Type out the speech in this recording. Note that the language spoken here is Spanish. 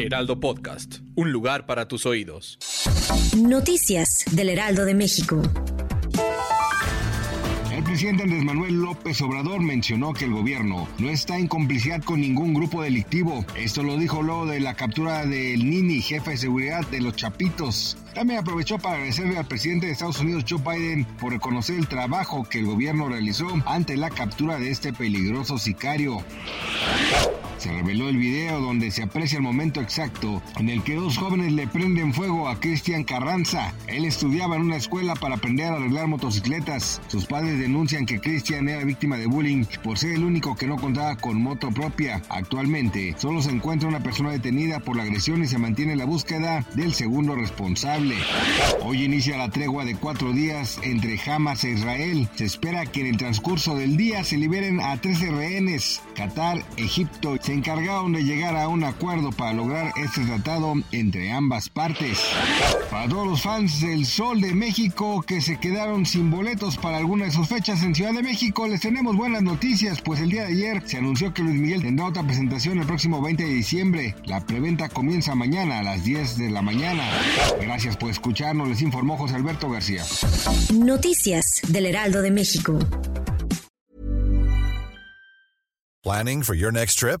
Heraldo Podcast, un lugar para tus oídos. Noticias del Heraldo de México. El presidente Andrés Manuel López Obrador mencionó que el gobierno no está en complicidad con ningún grupo delictivo. Esto lo dijo luego de la captura del Nini, jefe de seguridad de los Chapitos. También aprovechó para agradecerle al presidente de Estados Unidos, Joe Biden, por reconocer el trabajo que el gobierno realizó ante la captura de este peligroso sicario. Se reveló el video donde se aprecia el momento exacto en el que dos jóvenes le prenden fuego a Cristian Carranza. Él estudiaba en una escuela para aprender a arreglar motocicletas. Sus padres denuncian que Cristian era víctima de bullying por ser el único que no contaba con moto propia. Actualmente solo se encuentra una persona detenida por la agresión y se mantiene la búsqueda del segundo responsable. Hoy inicia la tregua de cuatro días entre Hamas e Israel. Se espera que en el transcurso del día se liberen a 13 rehenes. Qatar, Egipto se encargaron de llegar a un acuerdo para lograr este tratado entre ambas partes. Para todos los fans del Sol de México que se quedaron sin boletos para alguna de sus fechas en Ciudad de México, les tenemos buenas noticias, pues el día de ayer se anunció que Luis Miguel tendrá otra presentación el próximo 20 de diciembre. La preventa comienza mañana a las 10 de la mañana. Gracias por escucharnos, les informó José Alberto García. Noticias del Heraldo de México. Planning for your next trip?